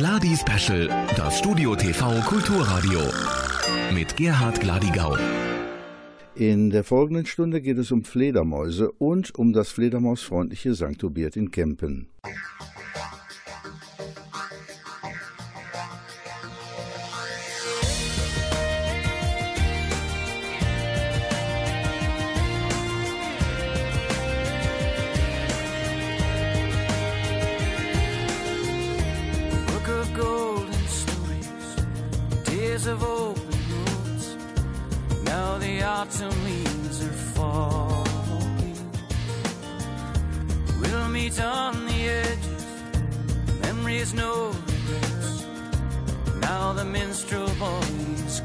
Gladi Special, das Studio TV Kulturradio. Mit Gerhard Gladigau. In der folgenden Stunde geht es um Fledermäuse und um das fledermausfreundliche St. Hubert in Kempen. years of open roads. Now the autumn leaves are falling. We'll meet on the edges, memories no regrets. Now the minstrel boy is.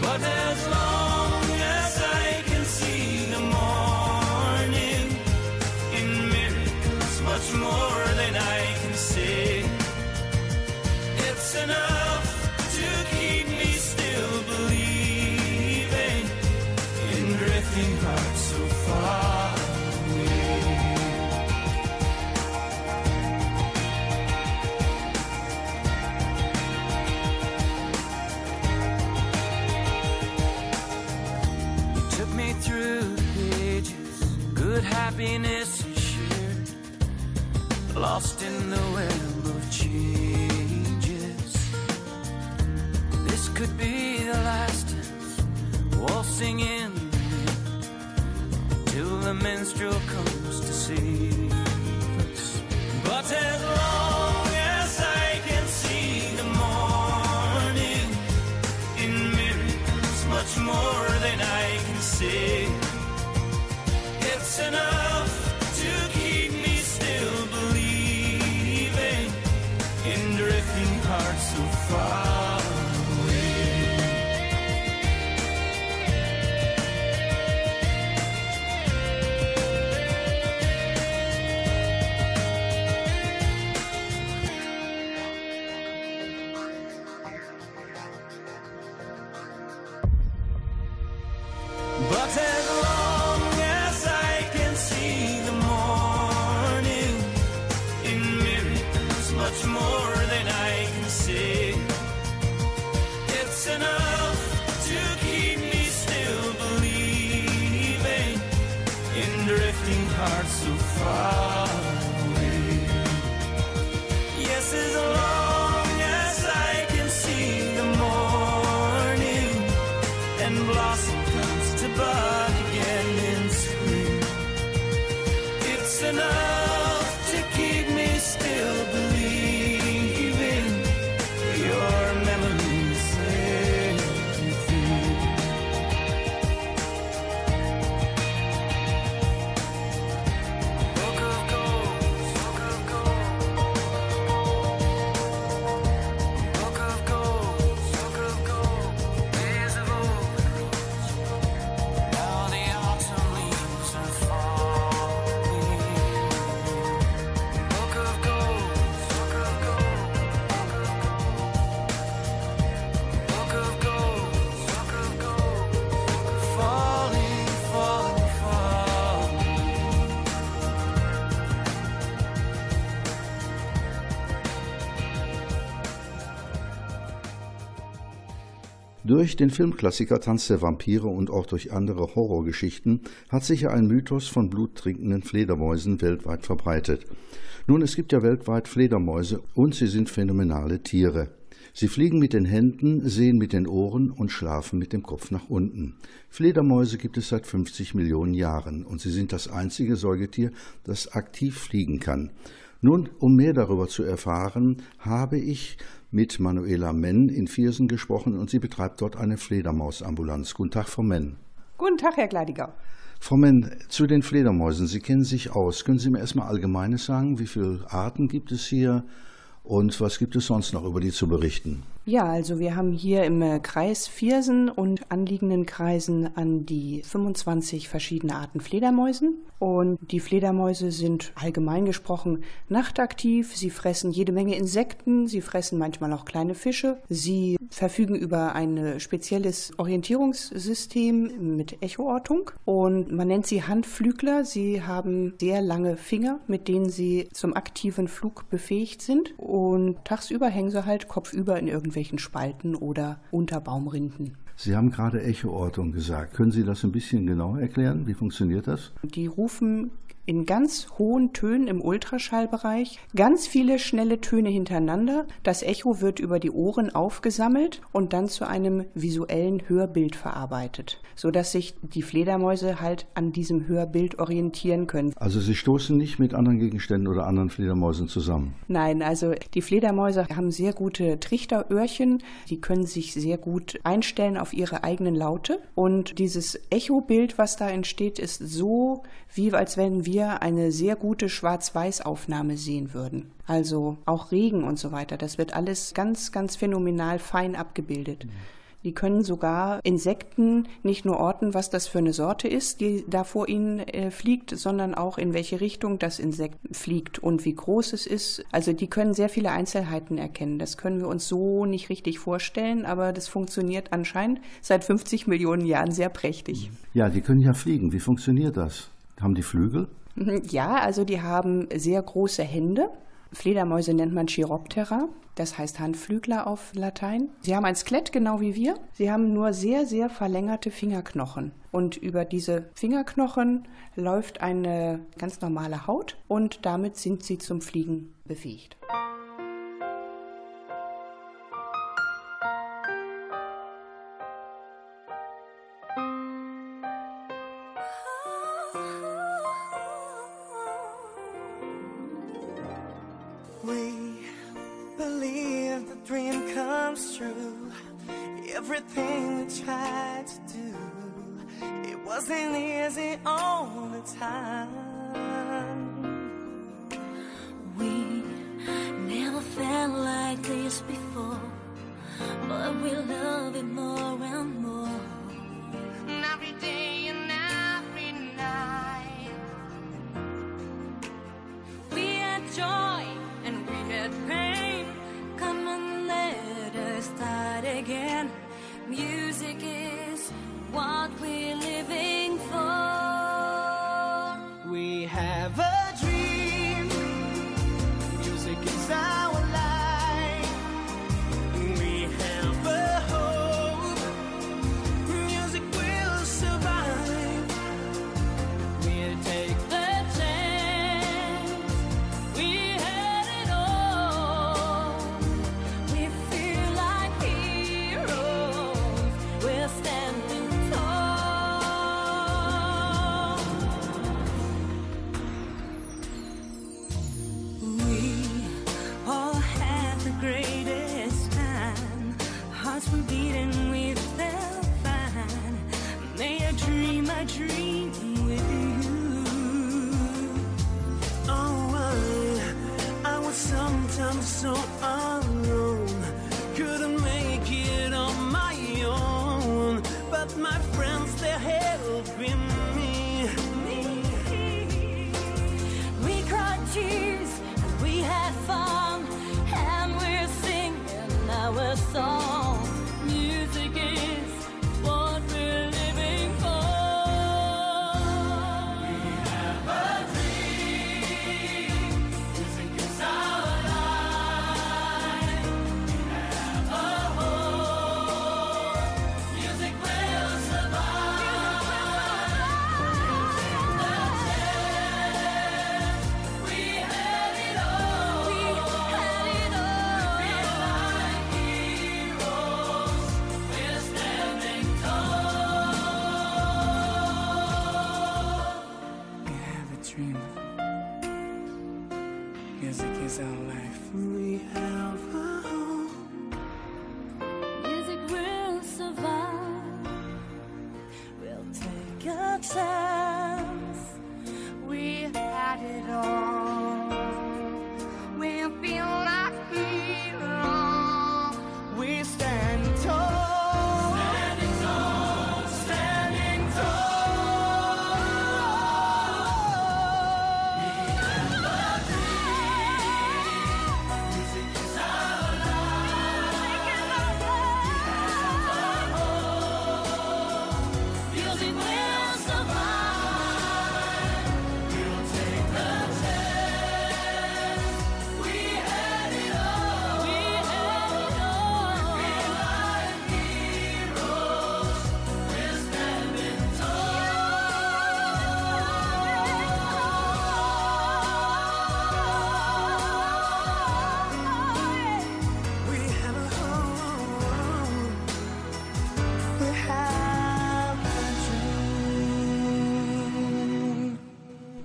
But as long as I can see the morning, in miracles, much more than I can say. It's enough. happiness shared, lost in the web of changes. This could be the last waltzing in till the minstrel comes to see us. But as long Durch den Filmklassiker Tanz der Vampire und auch durch andere Horrorgeschichten hat sich ja ein Mythos von bluttrinkenden Fledermäusen weltweit verbreitet. Nun, es gibt ja weltweit Fledermäuse und sie sind phänomenale Tiere. Sie fliegen mit den Händen, sehen mit den Ohren und schlafen mit dem Kopf nach unten. Fledermäuse gibt es seit 50 Millionen Jahren und sie sind das einzige Säugetier, das aktiv fliegen kann. Nun, um mehr darüber zu erfahren, habe ich mit Manuela Menn in Viersen gesprochen und sie betreibt dort eine Fledermausambulanz. Guten Tag, Frau Menn. Guten Tag, Herr Gleidiger. Frau Menn, zu den Fledermäusen. Sie kennen sich aus. Können Sie mir erstmal Allgemeines sagen? Wie viele Arten gibt es hier und was gibt es sonst noch über die zu berichten? Ja, also wir haben hier im äh, Kreis Viersen und anliegenden Kreisen an die 25 verschiedene Arten Fledermäusen. Und die Fledermäuse sind allgemein gesprochen nachtaktiv. Sie fressen jede Menge Insekten. Sie fressen manchmal auch kleine Fische. Sie verfügen über ein spezielles Orientierungssystem mit Echoortung. Und man nennt sie Handflügler. Sie haben sehr lange Finger, mit denen sie zum aktiven Flug befähigt sind. Und tagsüber hängen sie halt kopfüber in irgendwelchen Spalten oder unter Baumrinden. Sie haben gerade Echoortung gesagt. Können Sie das ein bisschen genauer erklären? Wie funktioniert das? Die rufen in ganz hohen Tönen im Ultraschallbereich ganz viele schnelle Töne hintereinander. Das Echo wird über die Ohren aufgesammelt und dann zu einem visuellen Hörbild verarbeitet, sodass sich die Fledermäuse halt an diesem Hörbild orientieren können. Also sie stoßen nicht mit anderen Gegenständen oder anderen Fledermäusen zusammen? Nein, also die Fledermäuse haben sehr gute Trichteröhrchen, die können sich sehr gut einstellen auf ihre eigenen Laute und dieses Echobild, was da entsteht, ist so, wie als wenn wir wir eine sehr gute Schwarz-Weiß-Aufnahme sehen würden. Also auch Regen und so weiter. Das wird alles ganz, ganz phänomenal fein abgebildet. Mhm. Die können sogar Insekten nicht nur orten, was das für eine Sorte ist, die da vor ihnen äh, fliegt, sondern auch in welche Richtung das Insekt fliegt und wie groß es ist. Also die können sehr viele Einzelheiten erkennen. Das können wir uns so nicht richtig vorstellen, aber das funktioniert anscheinend seit 50 Millionen Jahren sehr prächtig. Ja, die können ja fliegen. Wie funktioniert das? Haben die Flügel? Ja, also die haben sehr große Hände. Fledermäuse nennt man Chiroptera, das heißt Handflügler auf Latein. Sie haben ein Skelett genau wie wir. Sie haben nur sehr, sehr verlängerte Fingerknochen. Und über diese Fingerknochen läuft eine ganz normale Haut und damit sind sie zum Fliegen befähigt. everything we tried to do. It wasn't easy all the time. We never felt like this before, but we love it more.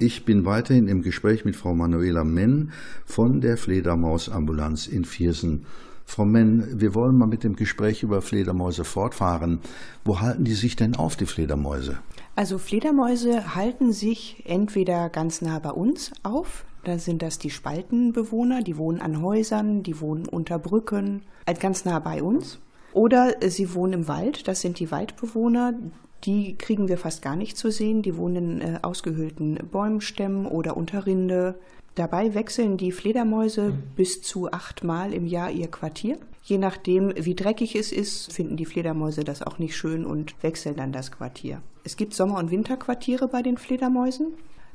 Ich bin weiterhin im Gespräch mit Frau Manuela Menn von der Fledermausambulanz in Viersen. Frau Menn, wir wollen mal mit dem Gespräch über Fledermäuse fortfahren. Wo halten die sich denn auf, die Fledermäuse? Also Fledermäuse halten sich entweder ganz nah bei uns auf, da sind das die Spaltenbewohner, die wohnen an Häusern, die wohnen unter Brücken, halt ganz nah bei uns. Oder sie wohnen im Wald, das sind die Waldbewohner, die kriegen wir fast gar nicht zu sehen, die wohnen in äh, ausgehöhlten Bäumstämmen oder unter Rinde. Dabei wechseln die Fledermäuse bis zu achtmal im Jahr ihr Quartier. Je nachdem, wie dreckig es ist, finden die Fledermäuse das auch nicht schön und wechseln dann das Quartier. Es gibt Sommer- und Winterquartiere bei den Fledermäusen.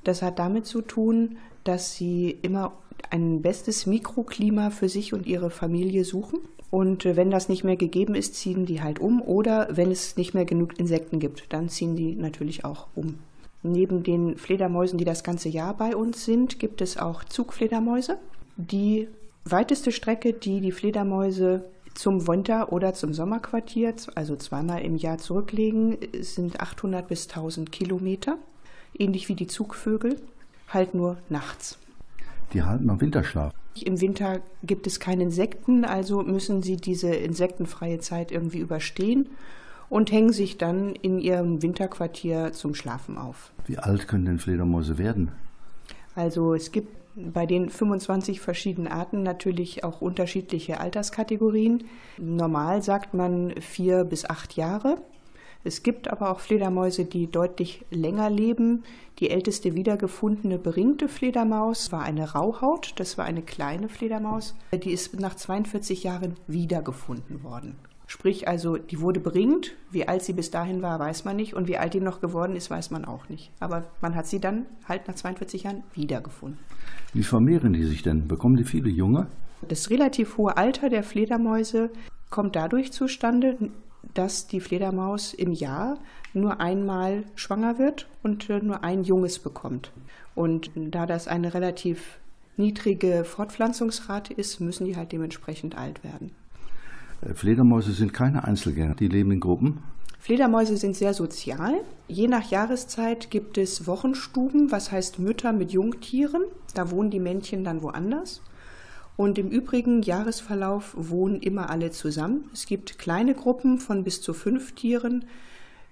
Das hat damit zu tun, dass sie immer ein bestes Mikroklima für sich und ihre Familie suchen. Und wenn das nicht mehr gegeben ist, ziehen die halt um. Oder wenn es nicht mehr genug Insekten gibt, dann ziehen die natürlich auch um. Neben den Fledermäusen, die das ganze Jahr bei uns sind, gibt es auch Zugfledermäuse. Die weiteste Strecke, die die Fledermäuse zum Winter- oder zum Sommerquartier, also zweimal im Jahr zurücklegen, sind 800 bis 1000 Kilometer. Ähnlich wie die Zugvögel, halt nur nachts. Die halten am Winterschlaf. Im Winter gibt es keine Insekten, also müssen sie diese insektenfreie Zeit irgendwie überstehen und hängen sich dann in ihrem Winterquartier zum Schlafen auf. Wie alt können denn Fledermäuse werden? Also es gibt bei den 25 verschiedenen Arten natürlich auch unterschiedliche Alterskategorien. Normal sagt man vier bis acht Jahre. Es gibt aber auch Fledermäuse, die deutlich länger leben. Die älteste wiedergefundene beringte Fledermaus war eine Rauhaut. Das war eine kleine Fledermaus. Die ist nach 42 Jahren wiedergefunden worden. Sprich also, die wurde beringt. Wie alt sie bis dahin war, weiß man nicht. Und wie alt die noch geworden ist, weiß man auch nicht. Aber man hat sie dann halt nach 42 Jahren wiedergefunden. Wie vermehren die sich denn? Bekommen die viele Junge? Das relativ hohe Alter der Fledermäuse kommt dadurch zustande, dass die Fledermaus im Jahr nur einmal schwanger wird und nur ein Junges bekommt. Und da das eine relativ niedrige Fortpflanzungsrate ist, müssen die halt dementsprechend alt werden. Äh, Fledermäuse sind keine Einzelgänger, die leben in Gruppen. Fledermäuse sind sehr sozial. Je nach Jahreszeit gibt es Wochenstuben, was heißt Mütter mit Jungtieren. Da wohnen die Männchen dann woanders. Und im übrigen Jahresverlauf wohnen immer alle zusammen. Es gibt kleine Gruppen von bis zu fünf Tieren.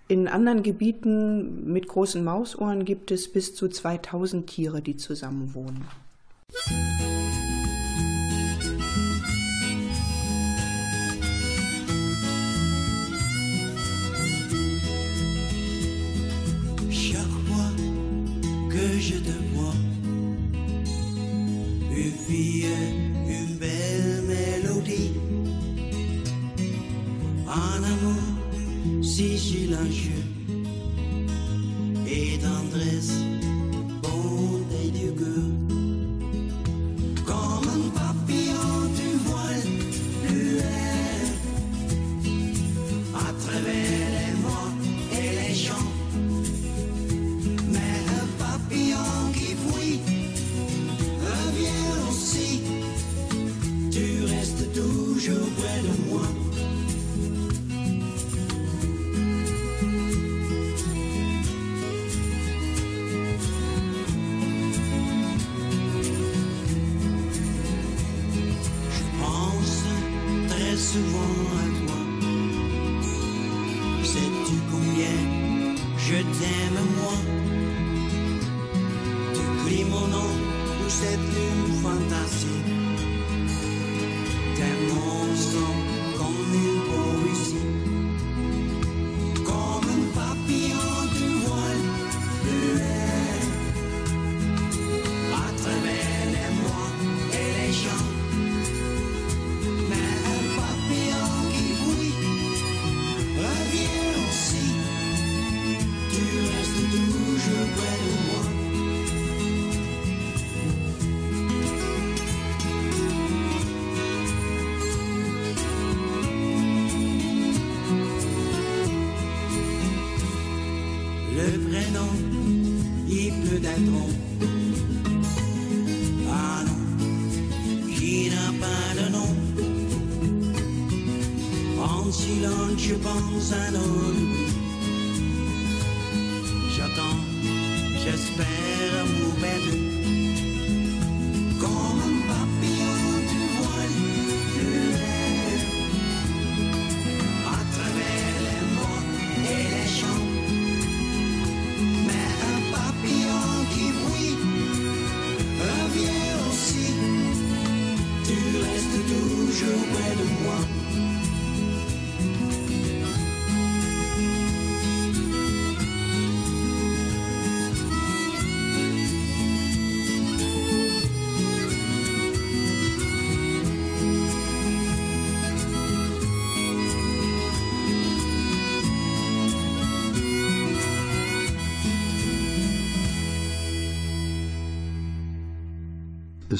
In anderen Gebieten mit großen Mausohren gibt es bis zu 2000 Tiere, die zusammen wohnen. Chaque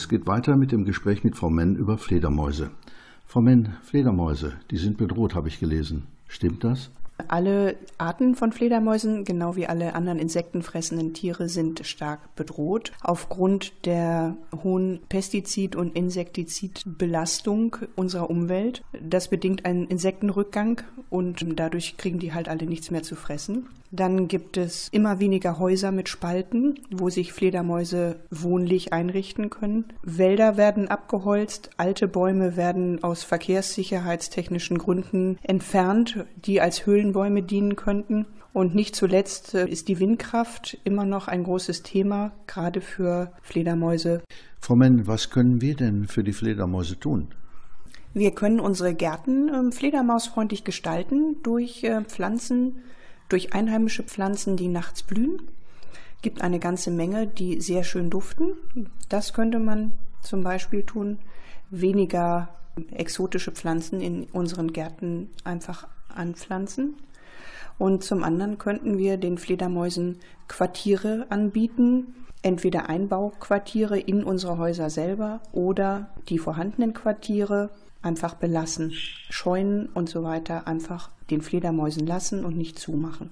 Es geht weiter mit dem Gespräch mit Frau Menn über Fledermäuse. Frau Menn, Fledermäuse, die sind bedroht, habe ich gelesen. Stimmt das? Alle Arten von Fledermäusen, genau wie alle anderen insektenfressenden Tiere, sind stark bedroht aufgrund der hohen Pestizid- und Insektizidbelastung unserer Umwelt. Das bedingt einen Insektenrückgang und dadurch kriegen die halt alle nichts mehr zu fressen. Dann gibt es immer weniger Häuser mit Spalten, wo sich Fledermäuse wohnlich einrichten können. Wälder werden abgeholzt, alte Bäume werden aus verkehrssicherheitstechnischen Gründen entfernt, die als Höhlenbäume dienen könnten. Und nicht zuletzt äh, ist die Windkraft immer noch ein großes Thema, gerade für Fledermäuse. Frau Menn, was können wir denn für die Fledermäuse tun? Wir können unsere Gärten äh, fledermausfreundlich gestalten durch äh, Pflanzen, durch einheimische Pflanzen, die nachts blühen. Gibt eine ganze Menge, die sehr schön duften. Das könnte man zum Beispiel tun. Weniger exotische Pflanzen in unseren Gärten einfach anpflanzen. Und zum anderen könnten wir den Fledermäusen Quartiere anbieten, entweder Einbauquartiere in unsere Häuser selber oder die vorhandenen Quartiere einfach belassen. Scheunen und so weiter einfach den Fledermäusen lassen und nicht zumachen.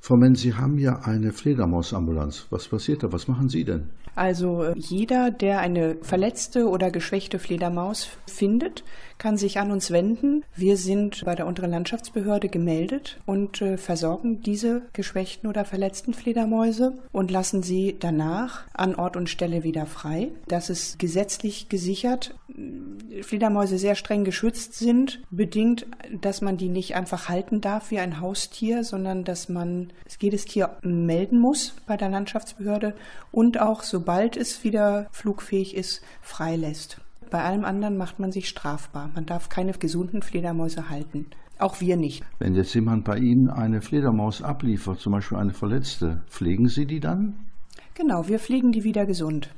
Frau Menn, Sie haben ja eine Fledermausambulanz. Was passiert da? Was machen Sie denn? Also äh, jeder, der eine verletzte oder geschwächte Fledermaus findet, kann sich an uns wenden. Wir sind bei der unteren Landschaftsbehörde gemeldet und äh, versorgen diese geschwächten oder verletzten Fledermäuse und lassen sie danach an Ort und Stelle wieder frei. Das ist gesetzlich gesichert. Fledermäuse sehr streng geschützt sind, bedingt, dass man die nicht einfach halten darf wie ein Haustier, sondern dass man jedes Tier melden muss bei der Landschaftsbehörde und auch, sobald es wieder flugfähig ist, freilässt. Bei allem anderen macht man sich strafbar. Man darf keine gesunden Fledermäuse halten. Auch wir nicht. Wenn jetzt jemand bei Ihnen eine Fledermaus abliefert, zum Beispiel eine verletzte, pflegen Sie die dann? Genau, wir pflegen die wieder gesund.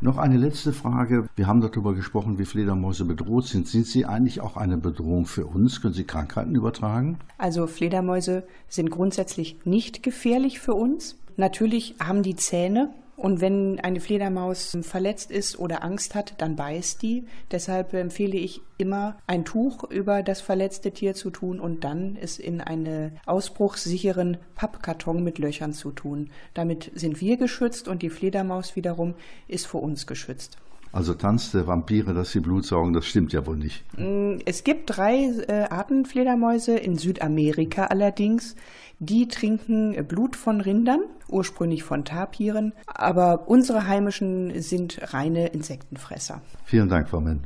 Noch eine letzte Frage. Wir haben darüber gesprochen, wie Fledermäuse bedroht sind. Sind sie eigentlich auch eine Bedrohung für uns? Können sie Krankheiten übertragen? Also Fledermäuse sind grundsätzlich nicht gefährlich für uns. Natürlich haben die Zähne und wenn eine Fledermaus verletzt ist oder Angst hat, dann beißt die. Deshalb empfehle ich immer, ein Tuch über das verletzte Tier zu tun und dann es in einen ausbruchssicheren Pappkarton mit Löchern zu tun. Damit sind wir geschützt und die Fledermaus wiederum ist vor uns geschützt. Also Tanz der Vampire, dass sie Blut saugen, das stimmt ja wohl nicht. Es gibt drei äh, Arten Fledermäuse, in Südamerika allerdings. Die trinken Blut von Rindern, ursprünglich von Tapiren, aber unsere heimischen sind reine Insektenfresser. Vielen Dank, Frau Menn.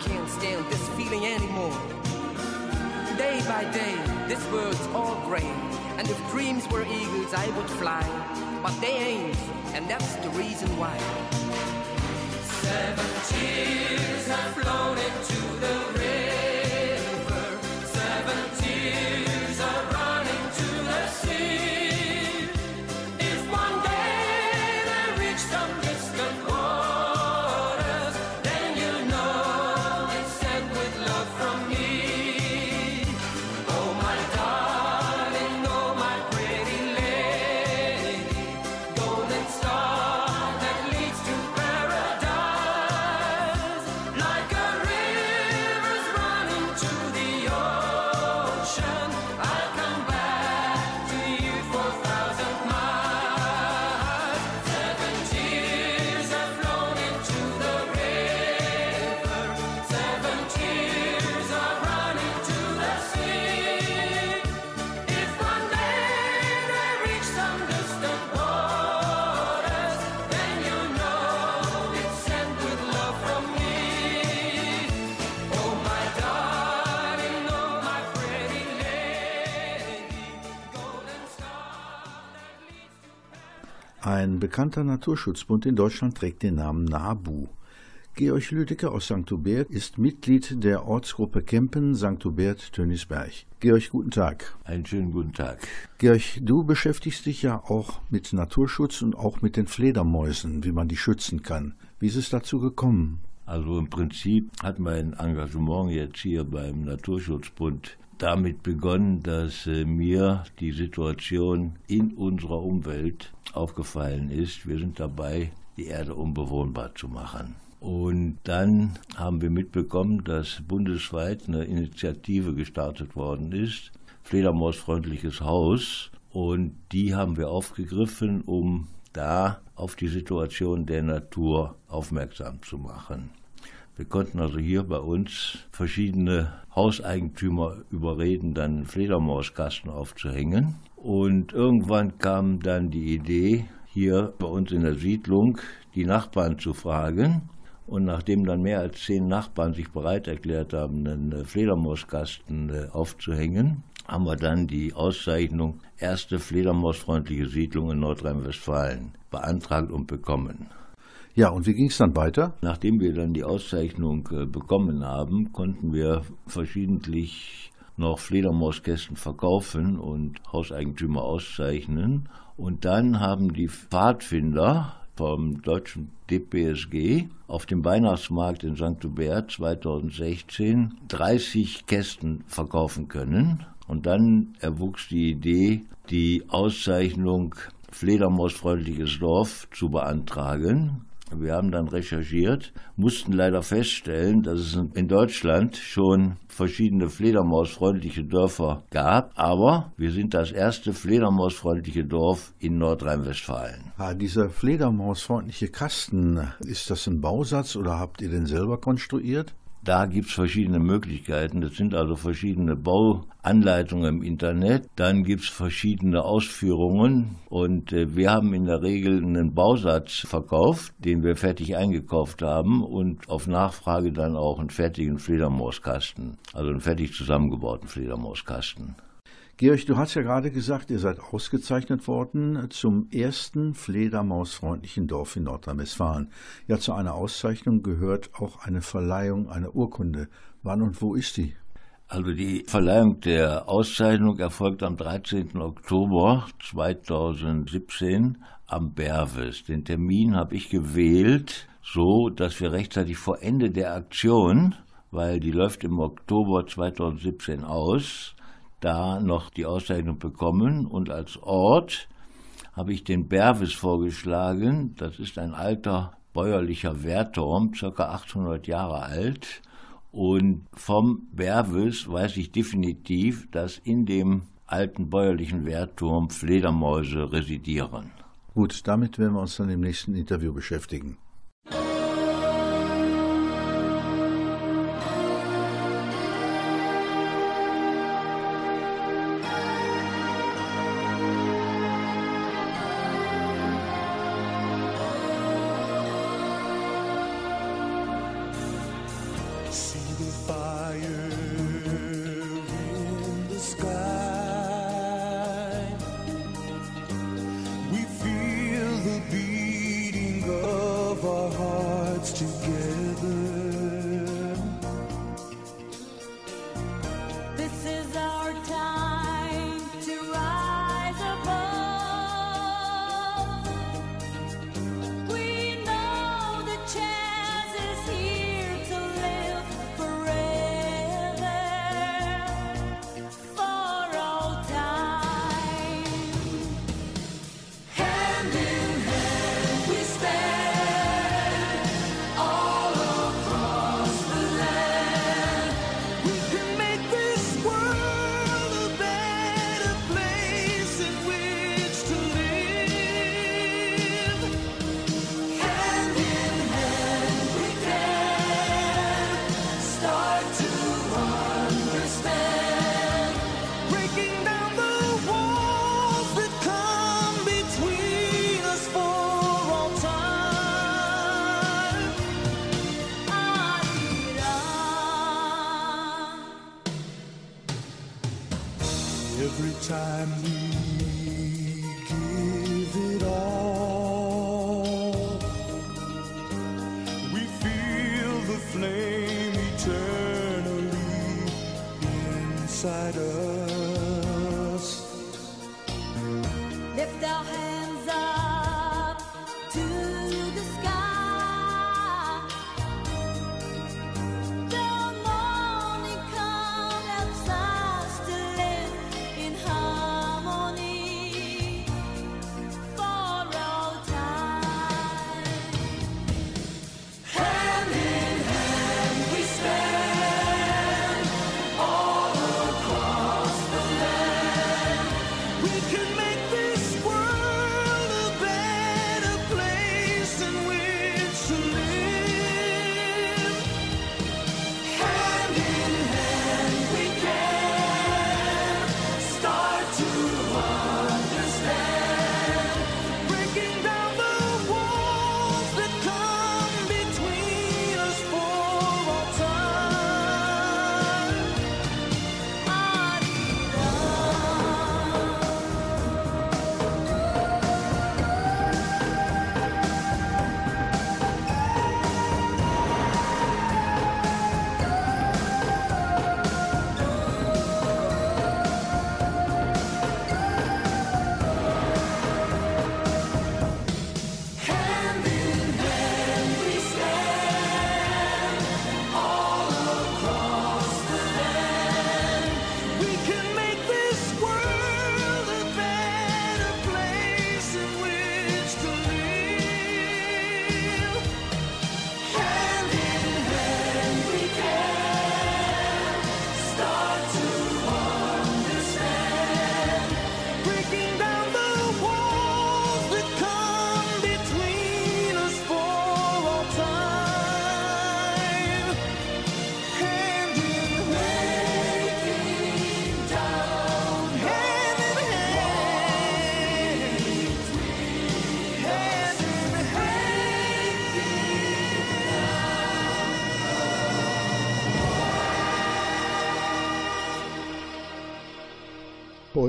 Can't stand this feeling anymore. Day by day, this world's all gray. And if dreams were eagles, I would fly. But they ain't, and that's the reason why. Seven tears have flown into the river. Bekannter Naturschutzbund in Deutschland trägt den Namen NABU. Georg Lüdecke aus St. Hubert ist Mitglied der Ortsgruppe Kempen St. Hubert Tönisberg. Georg, guten Tag. Einen schönen guten Tag. Georg, du beschäftigst dich ja auch mit Naturschutz und auch mit den Fledermäusen, wie man die schützen kann. Wie ist es dazu gekommen? Also im Prinzip hat mein Engagement jetzt hier beim Naturschutzbund damit begonnen, dass äh, mir die Situation in unserer Umwelt aufgefallen ist. Wir sind dabei, die Erde unbewohnbar zu machen. Und dann haben wir mitbekommen, dass bundesweit eine Initiative gestartet worden ist, Fledermausfreundliches Haus. Und die haben wir aufgegriffen, um da auf die Situation der Natur aufmerksam zu machen. Wir konnten also hier bei uns verschiedene Hauseigentümer überreden, dann einen Fledermauskasten aufzuhängen. Und irgendwann kam dann die Idee, hier bei uns in der Siedlung die Nachbarn zu fragen. Und nachdem dann mehr als zehn Nachbarn sich bereit erklärt haben, einen Fledermauskasten äh, aufzuhängen, haben wir dann die Auszeichnung erste fledermausfreundliche Siedlung in Nordrhein-Westfalen beantragt und bekommen. Ja, und wie ging es dann weiter? Nachdem wir dann die Auszeichnung äh, bekommen haben, konnten wir verschiedentlich noch Fledermauskästen verkaufen und Hauseigentümer auszeichnen. Und dann haben die Pfadfinder vom deutschen DPSG auf dem Weihnachtsmarkt in St. Hubert 2016 30 Kästen verkaufen können. Und dann erwuchs die Idee, die Auszeichnung Fledermausfreundliches Dorf zu beantragen. Wir haben dann recherchiert, mussten leider feststellen, dass es in Deutschland schon verschiedene fledermausfreundliche Dörfer gab, aber wir sind das erste fledermausfreundliche Dorf in Nordrhein-Westfalen. Ah, dieser fledermausfreundliche Kasten, ist das ein Bausatz oder habt ihr den selber konstruiert? Da gibt es verschiedene Möglichkeiten. Das sind also verschiedene Bauanleitungen im Internet. Dann gibt es verschiedene Ausführungen. Und äh, wir haben in der Regel einen Bausatz verkauft, den wir fertig eingekauft haben und auf Nachfrage dann auch einen fertigen Fledermauskasten, also einen fertig zusammengebauten Fledermauskasten. Georg, du hast ja gerade gesagt, ihr seid ausgezeichnet worden zum ersten fledermausfreundlichen Dorf in Nordrhein-Westfalen. Ja, zu einer Auszeichnung gehört auch eine Verleihung einer Urkunde. Wann und wo ist die? Also die Verleihung der Auszeichnung erfolgt am 13. Oktober 2017 am Berwes. Den Termin habe ich gewählt, so dass wir rechtzeitig vor Ende der Aktion, weil die läuft im Oktober 2017 aus, da noch die Auszeichnung bekommen und als Ort habe ich den Berwes vorgeschlagen. Das ist ein alter bäuerlicher Wehrturm, ca. 800 Jahre alt. Und vom Berwes weiß ich definitiv, dass in dem alten bäuerlichen Wehrturm Fledermäuse residieren. Gut, damit werden wir uns dann im nächsten Interview beschäftigen.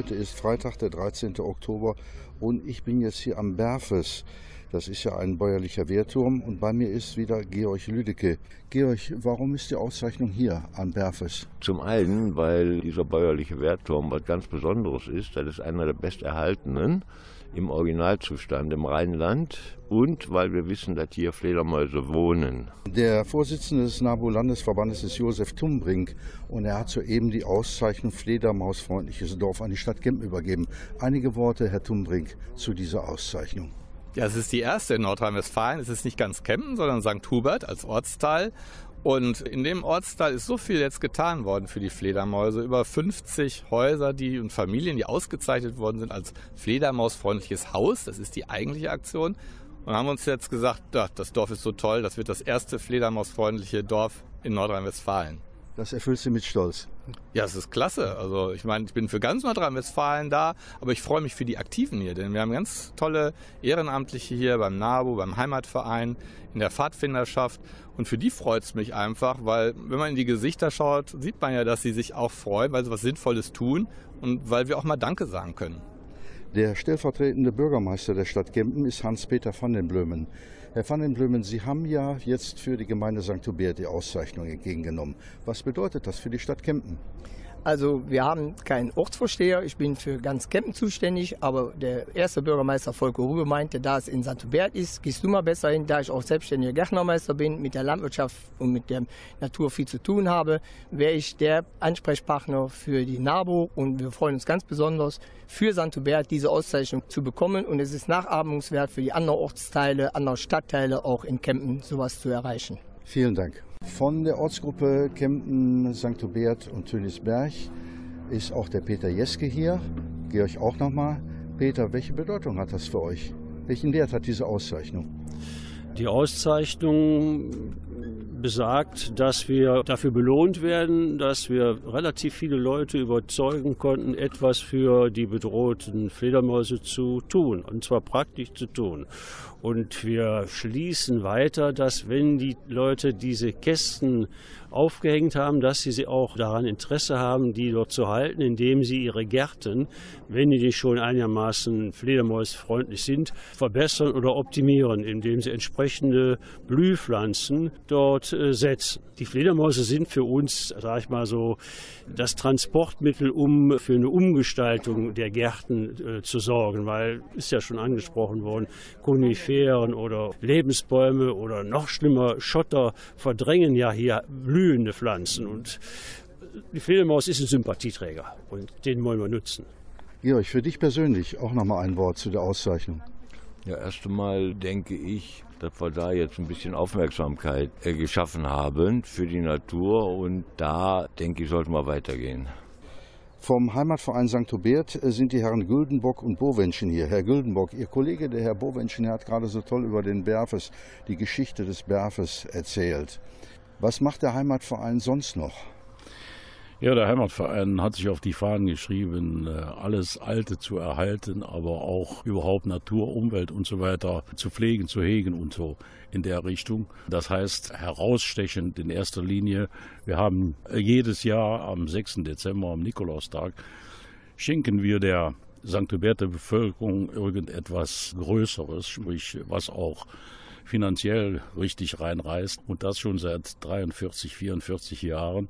Heute ist Freitag, der 13. Oktober und ich bin jetzt hier am Berfes. Das ist ja ein bäuerlicher Wehrturm und bei mir ist wieder Georg Lüdecke. Georg, warum ist die Auszeichnung hier am Berfes? Zum einen, weil dieser bäuerliche Wehrturm was ganz Besonderes ist. Das ist einer der besterhaltenen im Originalzustand im Rheinland und weil wir wissen, dass hier Fledermäuse wohnen. Der Vorsitzende des NABU-Landesverbandes ist Josef Tumbrink und er hat soeben die Auszeichnung Fledermausfreundliches Dorf an die Stadt Gempen übergeben. Einige Worte, Herr Tumbrink, zu dieser Auszeichnung. Ja, es ist die erste in Nordrhein-Westfalen. Es ist nicht ganz Kempen, sondern St. Hubert als Ortsteil. Und in dem Ortsteil ist so viel jetzt getan worden für die Fledermäuse. Über 50 Häuser die, und Familien, die ausgezeichnet worden sind als fledermausfreundliches Haus. Das ist die eigentliche Aktion. Und haben uns jetzt gesagt, das Dorf ist so toll, das wird das erste fledermausfreundliche Dorf in Nordrhein-Westfalen. Das erfüllt Sie mit Stolz. Ja, es ist klasse. Also ich meine, ich bin für ganz Nordrhein-Westfalen da, aber ich freue mich für die Aktiven hier, denn wir haben ganz tolle Ehrenamtliche hier beim NABU, beim Heimatverein, in der Pfadfinderschaft und für die freut es mich einfach, weil wenn man in die Gesichter schaut, sieht man ja, dass sie sich auch freuen, weil sie was Sinnvolles tun und weil wir auch mal Danke sagen können. Der stellvertretende Bürgermeister der Stadt Gempen ist Hans-Peter van den Blömen. Herr van den Blömen, Sie haben ja jetzt für die Gemeinde St. Hubert die Auszeichnung entgegengenommen. Was bedeutet das für die Stadt Kempen? Also wir haben keinen Ortsvorsteher, ich bin für ganz Kempen zuständig, aber der erste Bürgermeister Volker Rube meinte, da es in. Hubert ist, gehst du mal besser hin, da ich auch selbstständiger Gärtnermeister bin, mit der Landwirtschaft und mit der Natur viel zu tun habe, wäre ich der Ansprechpartner für die NABO und wir freuen uns ganz besonders für. Hubert diese Auszeichnung zu bekommen und es ist nachahmungswert für die anderen Ortsteile, andere Stadtteile auch in Kempen sowas zu erreichen. Vielen Dank. Von der Ortsgruppe Kempen, St. Hubert und Tönisberg ist auch der Peter Jeske hier. Georg auch nochmal. Peter, welche Bedeutung hat das für euch? Welchen Wert hat diese Auszeichnung? Die Auszeichnung besagt, dass wir dafür belohnt werden, dass wir relativ viele Leute überzeugen konnten, etwas für die bedrohten Fledermäuse zu tun, und zwar praktisch zu tun. Und wir schließen weiter, dass wenn die Leute diese Kästen aufgehängt haben, dass sie sie auch daran Interesse haben, die dort zu halten, indem sie ihre Gärten, wenn die schon einigermaßen fledermausfreundlich sind, verbessern oder optimieren, indem sie entsprechende Blühpflanzen dort äh, setzen. Die Fledermäuse sind für uns, sage ich mal so, das Transportmittel, um für eine Umgestaltung der Gärten äh, zu sorgen, weil ist ja schon angesprochen worden, Koniferen oder Lebensbäume oder noch schlimmer Schotter verdrängen ja hier blühende Pflanzen und die Fledermaus ist ein Sympathieträger und den wollen wir nutzen. Georg, für dich persönlich auch noch mal ein Wort zu der Auszeichnung. Ja, erst einmal denke ich, dass wir da jetzt ein bisschen Aufmerksamkeit äh, geschaffen haben für die Natur und da denke ich, sollten wir weitergehen. Vom Heimatverein St. Hubert äh, sind die Herren Güldenbock und Bowenschen hier. Herr Güldenbock, Ihr Kollege, der Herr Bowenschen, hat gerade so toll über den Berfes, die Geschichte des Berfes erzählt. Was macht der Heimatverein sonst noch? Ja, der Heimatverein hat sich auf die Fahnen geschrieben, äh, alles Alte zu erhalten, aber auch überhaupt Natur, Umwelt und so weiter zu pflegen, zu hegen und so in der Richtung. Das heißt, herausstechend in erster Linie, wir haben jedes Jahr am 6. Dezember, am Nikolaustag, schenken wir der St. Huberter Bevölkerung irgendetwas Größeres, sprich, was auch finanziell richtig reinreißt und das schon seit 43, 44 Jahren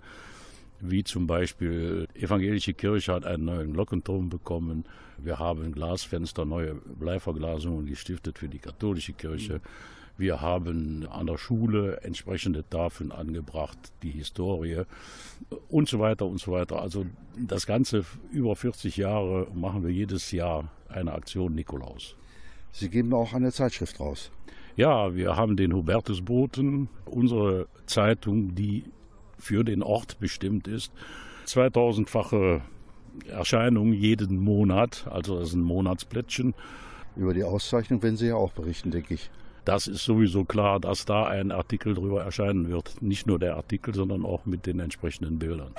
wie zum Beispiel Evangelische Kirche hat einen neuen Glockenturm bekommen. Wir haben Glasfenster, neue Bleiverglasungen gestiftet für die katholische Kirche. Wir haben an der Schule entsprechende Tafeln angebracht, die Historie und so weiter und so weiter. Also das Ganze über 40 Jahre machen wir jedes Jahr eine Aktion Nikolaus. Sie geben auch eine Zeitschrift raus. Ja, wir haben den Hubertusboten, unsere Zeitung, die für den Ort bestimmt ist. 2000-fache Erscheinung jeden Monat, also das ist ein Monatsplättchen. Über die Auszeichnung werden Sie ja auch berichten, denke ich. Das ist sowieso klar, dass da ein Artikel drüber erscheinen wird. Nicht nur der Artikel, sondern auch mit den entsprechenden Bildern.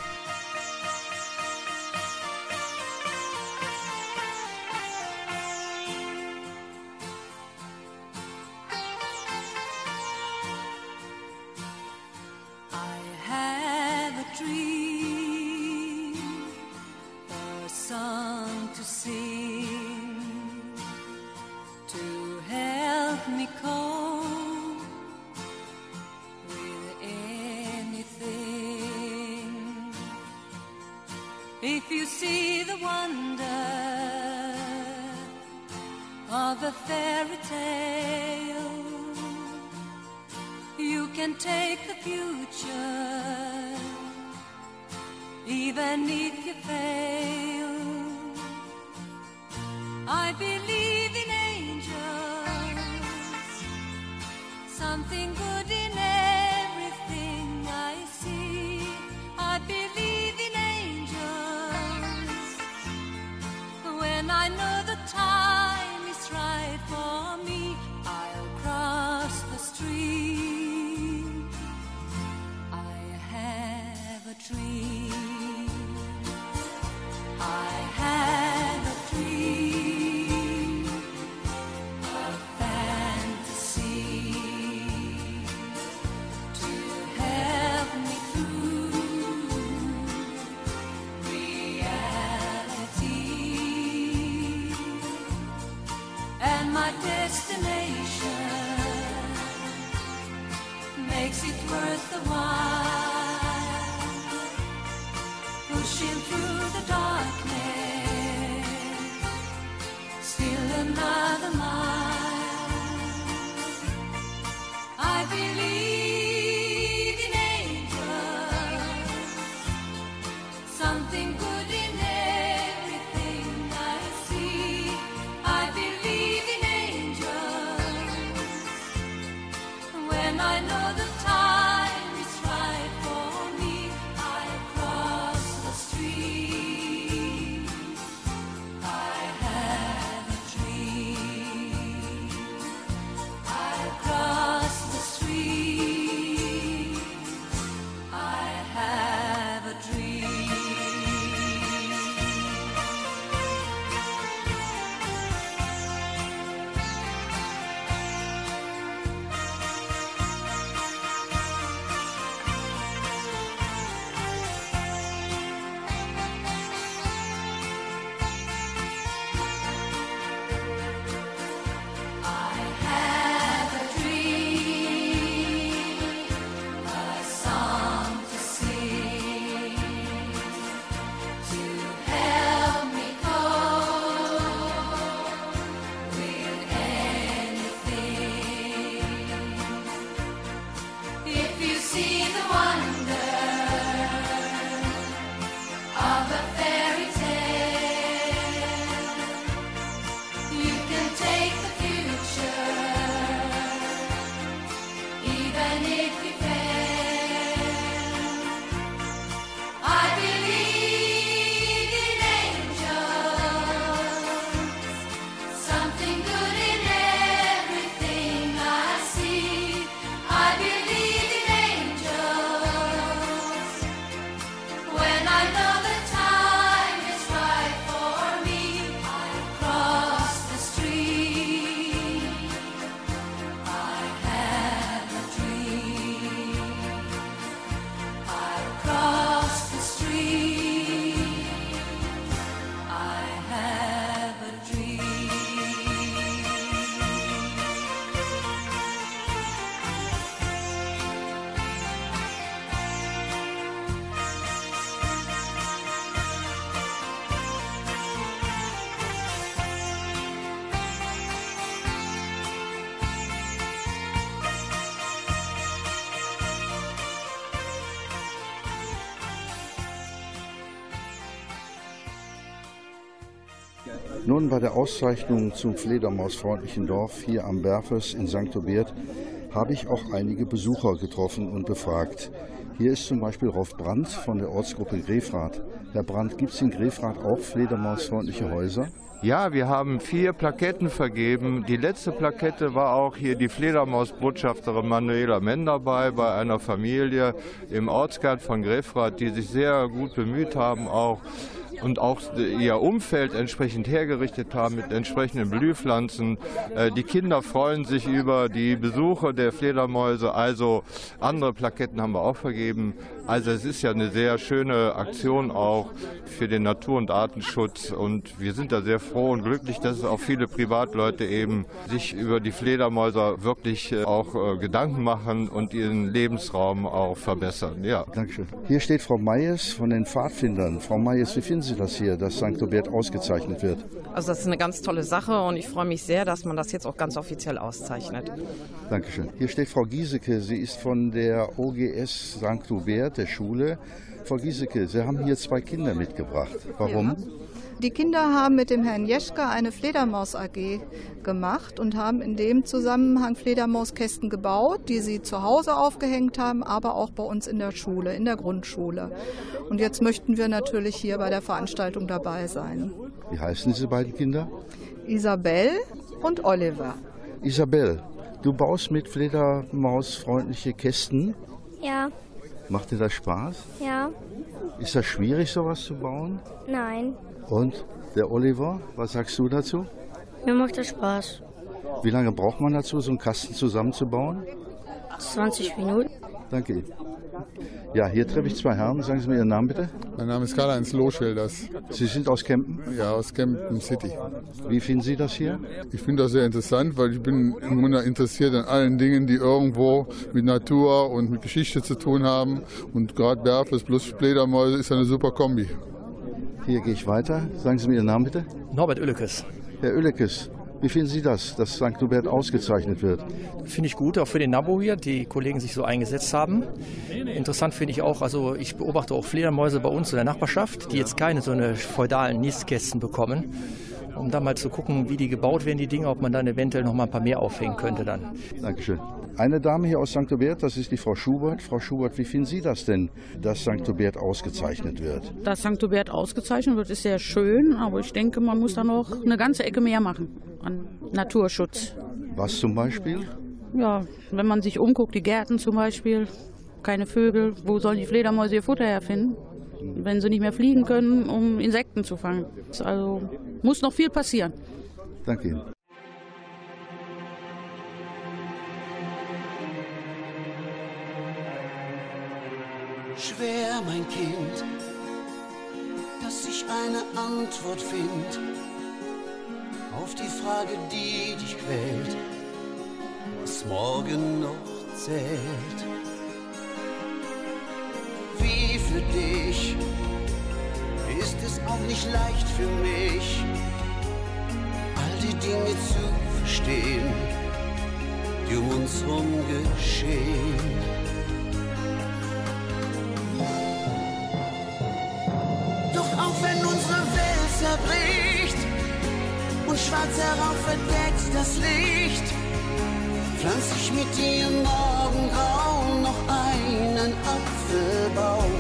Nun bei der Auszeichnung zum Fledermausfreundlichen Dorf hier am Berfes in St. Obert habe ich auch einige Besucher getroffen und befragt. Hier ist zum Beispiel Rolf Brandt von der Ortsgruppe Grefrath. Herr Brandt, gibt es in Grefrath auch fledermausfreundliche Häuser? Ja, wir haben vier Plaketten vergeben. Die letzte Plakette war auch hier die Fledermausbotschafterin Manuela Menn dabei bei einer Familie im Ortskern von Grefrath, die sich sehr gut bemüht haben, auch und auch ihr Umfeld entsprechend hergerichtet haben mit entsprechenden Blühpflanzen. Äh, Die Kinder freuen sich über die Besuche der Fledermäuse. Also andere Plaketten haben wir auch vergeben. Also es ist ja eine sehr schöne Aktion auch für den Natur- und Artenschutz. Und wir sind da sehr froh und glücklich, dass es auch viele Privatleute eben sich über die Fledermäuser wirklich äh, auch äh, Gedanken machen und ihren Lebensraum auch verbessern. Ja. Dankeschön. Hier steht Frau Meyes von den Pfadfindern. Frau Meyes, wie finden Sie das hier, dass St. Obert ausgezeichnet wird? Also das ist eine ganz tolle Sache und ich freue mich sehr, dass man das jetzt auch ganz offiziell auszeichnet. Dankeschön. Hier steht Frau Giesecke. Sie ist von der OGS St. Hubert, der Schule. Frau Giesecke, Sie haben hier zwei Kinder mitgebracht. Warum? Die Kinder haben mit dem Herrn Jeschke eine Fledermaus AG gemacht und haben in dem Zusammenhang Fledermauskästen gebaut, die sie zu Hause aufgehängt haben, aber auch bei uns in der Schule, in der Grundschule. Und jetzt möchten wir natürlich hier bei der Veranstaltung dabei sein. Wie heißen diese beiden Kinder? Isabel und Oliver. Isabel, du baust mit Fledermaus freundliche Kästen. Ja, Macht dir das Spaß? ja, Ist das schwierig, sowas zu bauen? nein. Und der Oliver, was sagst du dazu? Mir macht das Spaß. Wie lange braucht man dazu, so einen Kasten zusammenzubauen? 20 Minuten. Danke. Ja, hier treffe ich zwei Herren. Sagen Sie mir Ihren Namen bitte. Mein Name ist Karl-Heinz Loschwilders. Sie sind aus Kempen? Ja, aus Kempten City. Wie finden Sie das hier? Ich finde das sehr interessant, weil ich bin im Grunde interessiert an allen Dingen, die irgendwo mit Natur und mit Geschichte zu tun haben. Und gerade Berfes plus Fledermäuse ist eine super Kombi. Hier gehe ich weiter. Sagen Sie mir Ihren Namen bitte. Norbert Oellekes. Herr Oellekes, wie finden Sie das, dass St. Hubert ausgezeichnet wird? Finde ich gut, auch für den Nabo hier, die Kollegen sich so eingesetzt haben. Interessant finde ich auch, also ich beobachte auch Fledermäuse bei uns in der Nachbarschaft, die jetzt keine so eine feudalen Nistkästen bekommen. Um da mal zu gucken, wie die gebaut werden, die Dinge, ob man dann eventuell noch mal ein paar mehr aufhängen könnte dann. Dankeschön. Eine Dame hier aus St. Hubert, das ist die Frau Schubert. Frau Schubert, wie finden Sie das denn, dass St. Hubert ausgezeichnet wird? Dass St. Hubert ausgezeichnet wird, ist sehr schön, aber ich denke, man muss da noch eine ganze Ecke mehr machen an Naturschutz. Was zum Beispiel? Ja, wenn man sich umguckt, die Gärten zum Beispiel, keine Vögel, wo sollen die Fledermäuse ihr Futter herfinden? Wenn sie nicht mehr fliegen können, um Insekten zu fangen. Also muss noch viel passieren. Danke Ihnen. Schwer, mein Kind, dass ich eine Antwort find auf die Frage, die dich quält, was morgen noch zählt. Wie für dich ist es auch nicht leicht für mich, all die Dinge zu verstehen, die um uns herum geschehen. Zerbricht und schwarz herauf verdeckt das Licht, pflanz ich mit dir im Morgengrauen noch einen Apfelbaum,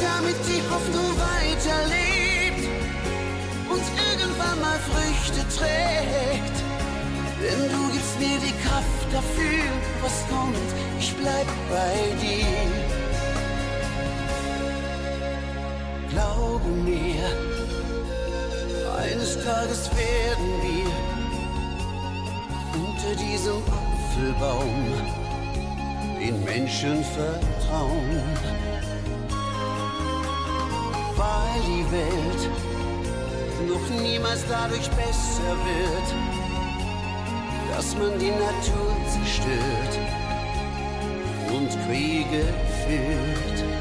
damit die Hoffnung weiterlebt und irgendwann mal Früchte trägt. Denn du gibst mir die Kraft dafür, was kommt, ich bleib bei dir. Glaube mir, eines Tages werden wir unter diesem Apfelbaum den Menschen vertrauen, weil die Welt noch niemals dadurch besser wird, dass man die Natur zerstört und Kriege führt.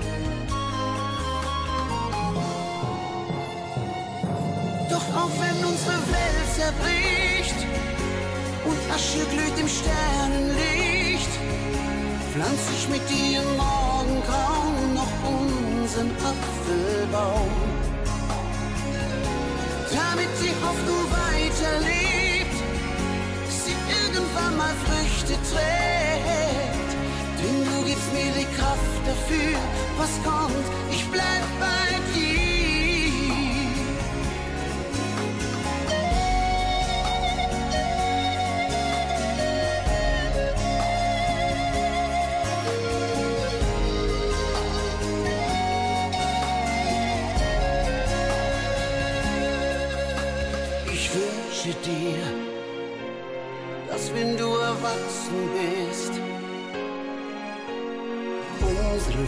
Zerbricht und Asche glüht im Sternenlicht, pflanz ich mit dir im Morgengrauen noch unseren Apfelbaum. Damit die Hoffnung weiterlebt, sie irgendwann mal Früchte trägt. Denn du gibst mir die Kraft dafür, was kommt, ich bleib bei dir.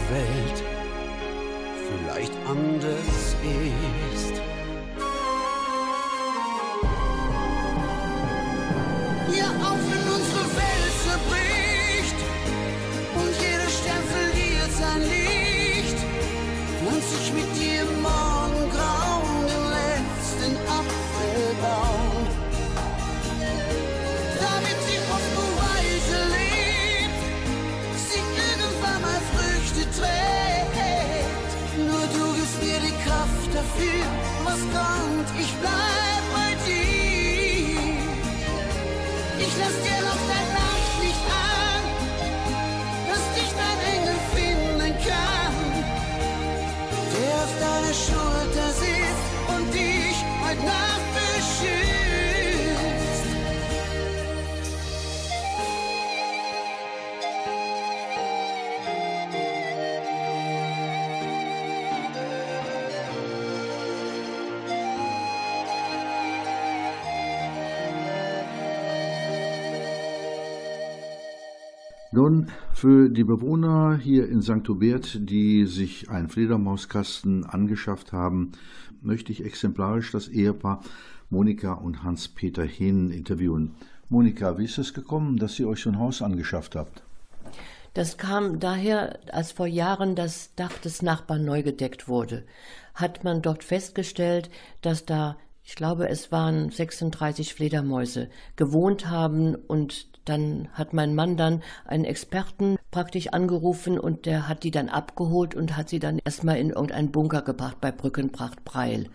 Welt vielleicht anders ist. Nun, für die Bewohner hier in St. Hubert, die sich einen Fledermauskasten angeschafft haben, möchte ich exemplarisch das Ehepaar Monika und Hans-Peter Hehn interviewen. Monika, wie ist es gekommen, dass ihr euch so ein Haus angeschafft habt? Das kam daher, als vor Jahren das Dach des Nachbarn neu gedeckt wurde, hat man dort festgestellt, dass da, ich glaube, es waren 36 Fledermäuse gewohnt haben und dann hat mein Mann dann einen Experten praktisch angerufen und der hat die dann abgeholt und hat sie dann erstmal in irgendeinen Bunker gebracht bei Brückenpracht Breil.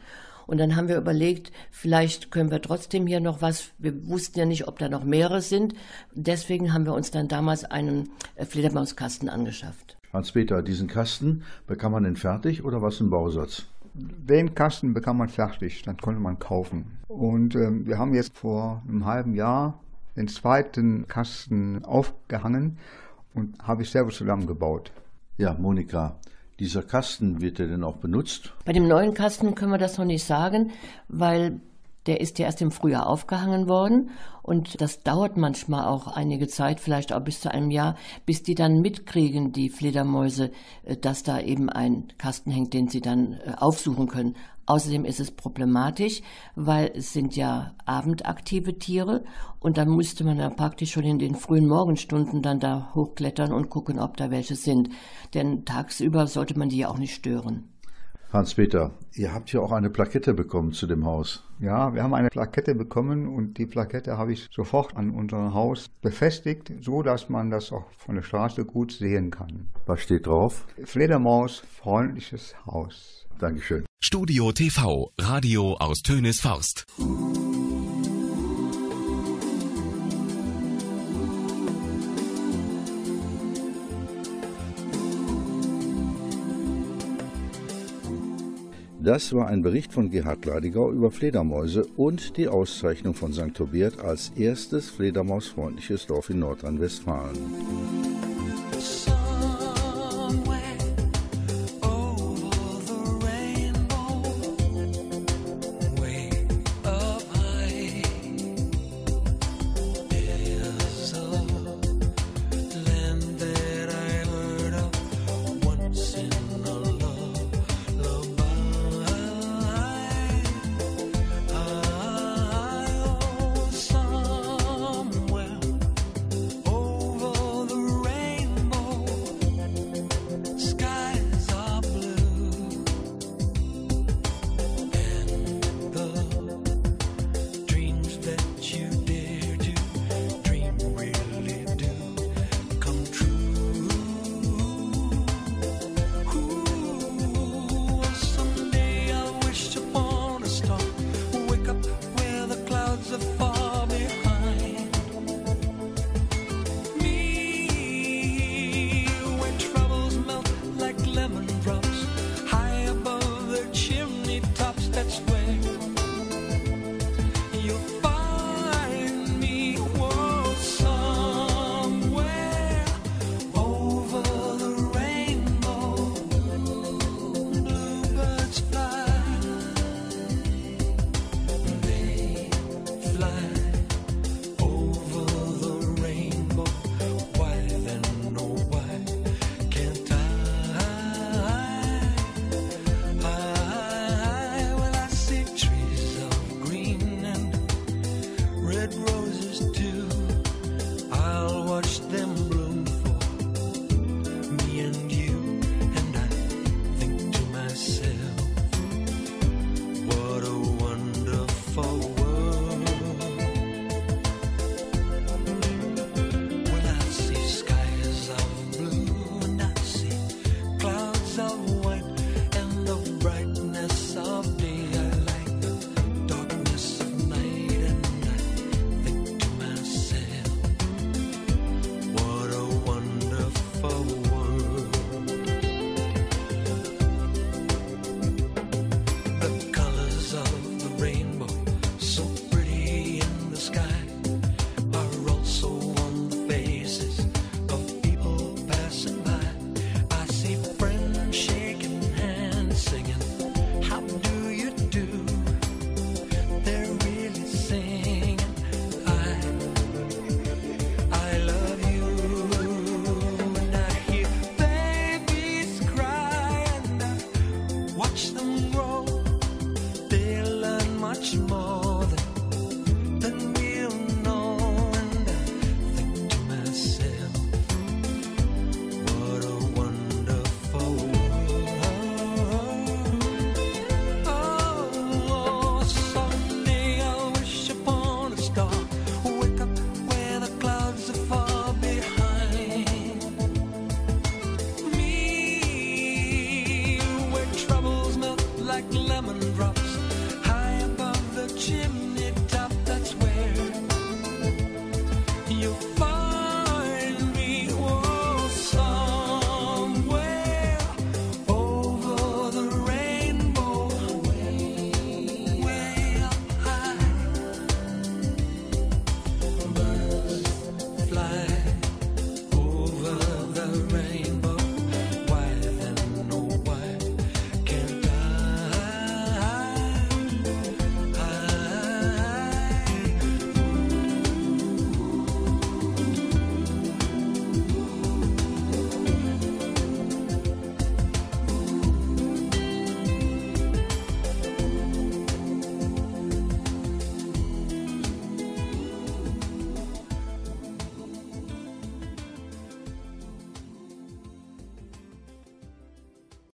Und dann haben wir überlegt, vielleicht können wir trotzdem hier noch was. Wir wussten ja nicht, ob da noch mehrere sind. Deswegen haben wir uns dann damals einen äh, Fledermauskasten angeschafft. Hans-Peter, diesen Kasten, bekam man den fertig oder was ein Bausatz? Den Kasten bekam man fertig, dann konnte man kaufen. Und ähm, wir haben jetzt vor einem halben Jahr den zweiten Kasten aufgehangen und habe ich selber zusammengebaut. Ja, Monika, dieser Kasten wird er denn auch benutzt? Bei dem neuen Kasten können wir das noch nicht sagen, weil der ist ja erst im Frühjahr aufgehangen worden und das dauert manchmal auch einige Zeit, vielleicht auch bis zu einem Jahr, bis die dann mitkriegen, die Fledermäuse, äh, dass da eben ein Kasten hängt, den sie dann äh, aufsuchen können. Außerdem ist es problematisch, weil es sind ja abendaktive Tiere und da müsste man dann praktisch schon in den frühen Morgenstunden dann da hochklettern und gucken, ob da welche sind. Denn tagsüber sollte man die ja auch nicht stören. Hans-Peter, ihr habt ja auch eine Plakette bekommen zu dem Haus. Ja, wir haben eine Plakette bekommen und die Plakette habe ich sofort an unser Haus befestigt, so dass man das auch von der Straße gut sehen kann. Was steht drauf? Fledermaus, freundliches Haus. Dankeschön. Studio TV, Radio aus Tönis Forst. Das war ein Bericht von Gerhard Leidigau über Fledermäuse und die Auszeichnung von St. Tobiert als erstes fledermausfreundliches Dorf in Nordrhein-Westfalen.